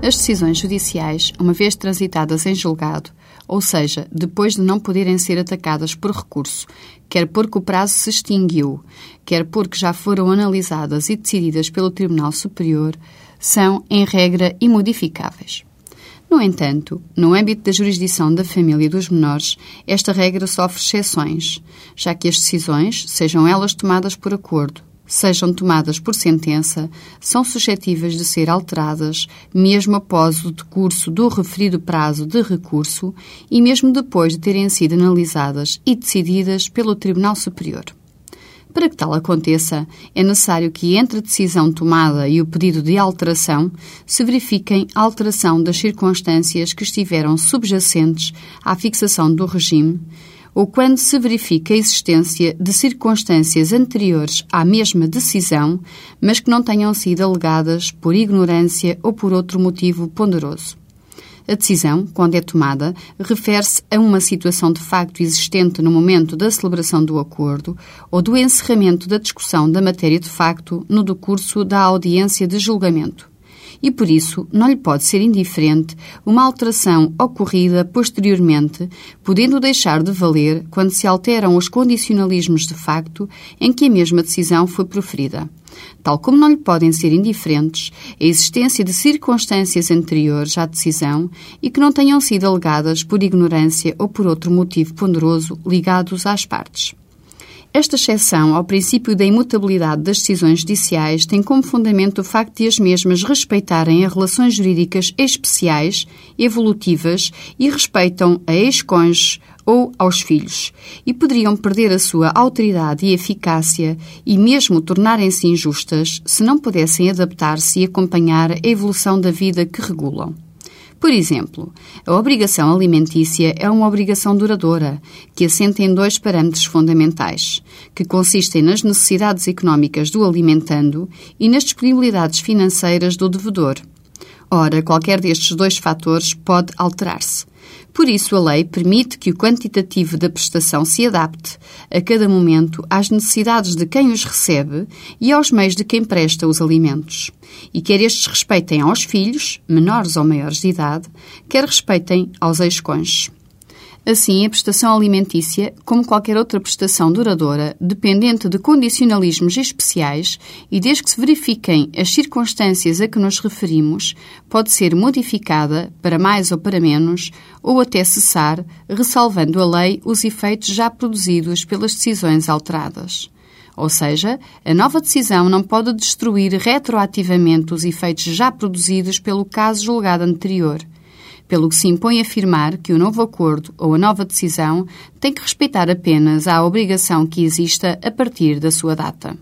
As decisões judiciais, uma vez transitadas em julgado, ou seja, depois de não poderem ser atacadas por recurso, quer porque o prazo se extinguiu, quer porque já foram analisadas e decididas pelo Tribunal Superior, são, em regra, imodificáveis. No entanto, no âmbito da jurisdição da família e dos menores, esta regra sofre exceções, já que as decisões, sejam elas tomadas por acordo, sejam tomadas por sentença, são suscetíveis de ser alteradas, mesmo após o decurso do referido prazo de recurso e mesmo depois de terem sido analisadas e decididas pelo Tribunal Superior. Para que tal aconteça, é necessário que entre a decisão tomada e o pedido de alteração se verifiquem alteração das circunstâncias que estiveram subjacentes à fixação do regime ou quando se verifica a existência de circunstâncias anteriores à mesma decisão, mas que não tenham sido alegadas por ignorância ou por outro motivo ponderoso. A decisão, quando é tomada, refere-se a uma situação de facto existente no momento da celebração do acordo ou do encerramento da discussão da matéria de facto no decurso da audiência de julgamento e por isso não lhe pode ser indiferente uma alteração ocorrida posteriormente, podendo deixar de valer quando se alteram os condicionalismos de facto em que a mesma decisão foi proferida. Tal como não lhe podem ser indiferentes a existência de circunstâncias anteriores à decisão e que não tenham sido alegadas por ignorância ou por outro motivo ponderoso ligados às partes. Esta exceção ao princípio da imutabilidade das decisões judiciais tem como fundamento o facto de as mesmas respeitarem as relações jurídicas especiais, evolutivas e respeitam a ex-cônjuge ou aos filhos, e poderiam perder a sua autoridade e eficácia e mesmo tornarem-se injustas se não pudessem adaptar-se e acompanhar a evolução da vida que regulam. Por exemplo, a obrigação alimentícia é uma obrigação duradoura, que assenta em dois parâmetros fundamentais, que consistem nas necessidades económicas do alimentando e nas disponibilidades financeiras do devedor. Ora, qualquer destes dois fatores pode alterar-se. Por isso, a lei permite que o quantitativo da prestação se adapte, a cada momento, às necessidades de quem os recebe e aos meios de quem presta os alimentos. E quer estes respeitem aos filhos, menores ou maiores de idade, quer respeitem aos ex-cônjuges. Assim, a prestação alimentícia, como qualquer outra prestação duradoura, dependente de condicionalismos especiais e desde que se verifiquem as circunstâncias a que nos referimos, pode ser modificada, para mais ou para menos, ou até cessar, ressalvando a lei os efeitos já produzidos pelas decisões alteradas. Ou seja, a nova decisão não pode destruir retroativamente os efeitos já produzidos pelo caso julgado anterior – pelo que se impõe afirmar que o novo acordo ou a nova decisão tem que respeitar apenas a obrigação que exista a partir da sua data.